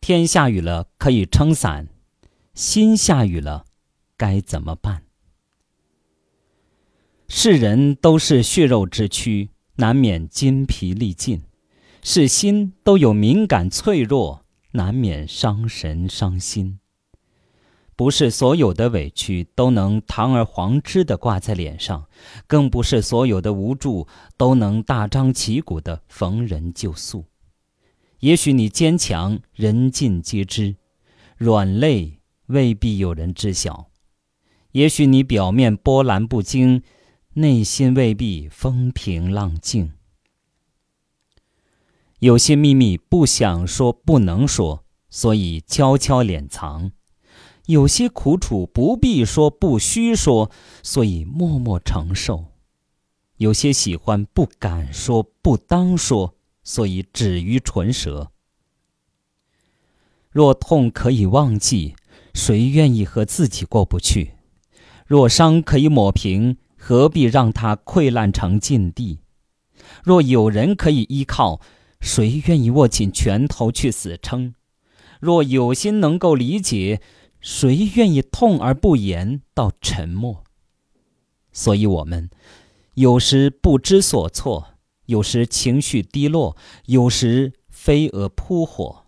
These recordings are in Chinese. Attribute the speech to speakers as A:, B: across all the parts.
A: 天下雨了可以撑伞，心下雨了，该怎么办？世人都是血肉之躯，难免筋疲力尽；是心都有敏感脆弱，难免伤神伤心。不是所有的委屈都能堂而皇之的挂在脸上，更不是所有的无助都能大张旗鼓的逢人就诉。也许你坚强，人尽皆知；软肋未必有人知晓。也许你表面波澜不惊，内心未必风平浪静。有些秘密不想说，不能说，所以悄悄敛藏。有些苦楚不必说，不需说，所以默默承受；有些喜欢不敢说，不当说，所以止于唇舌。若痛可以忘记，谁愿意和自己过不去？若伤可以抹平，何必让它溃烂成禁地？若有人可以依靠，谁愿意握紧拳头去死撑？若有心能够理解。谁愿意痛而不言，到沉默？所以，我们有时不知所措，有时情绪低落，有时飞蛾扑火。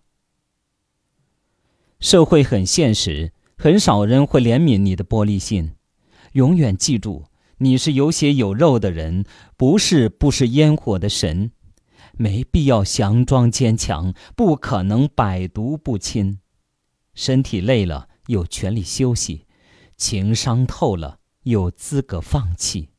A: 社会很现实，很少人会怜悯你的玻璃心。永远记住，你是有血有肉的人，不是不食烟火的神。没必要佯装坚强，不可能百毒不侵。身体累了。有权利休息，情伤透了，有资格放弃。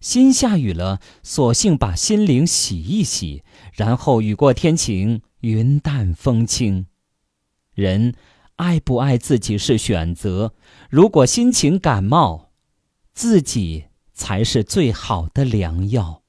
A: 心下雨了，索性把心灵洗一洗，然后雨过天晴，云淡风轻。人爱不爱自己是选择，如果心情感冒，自己才是最好的良药。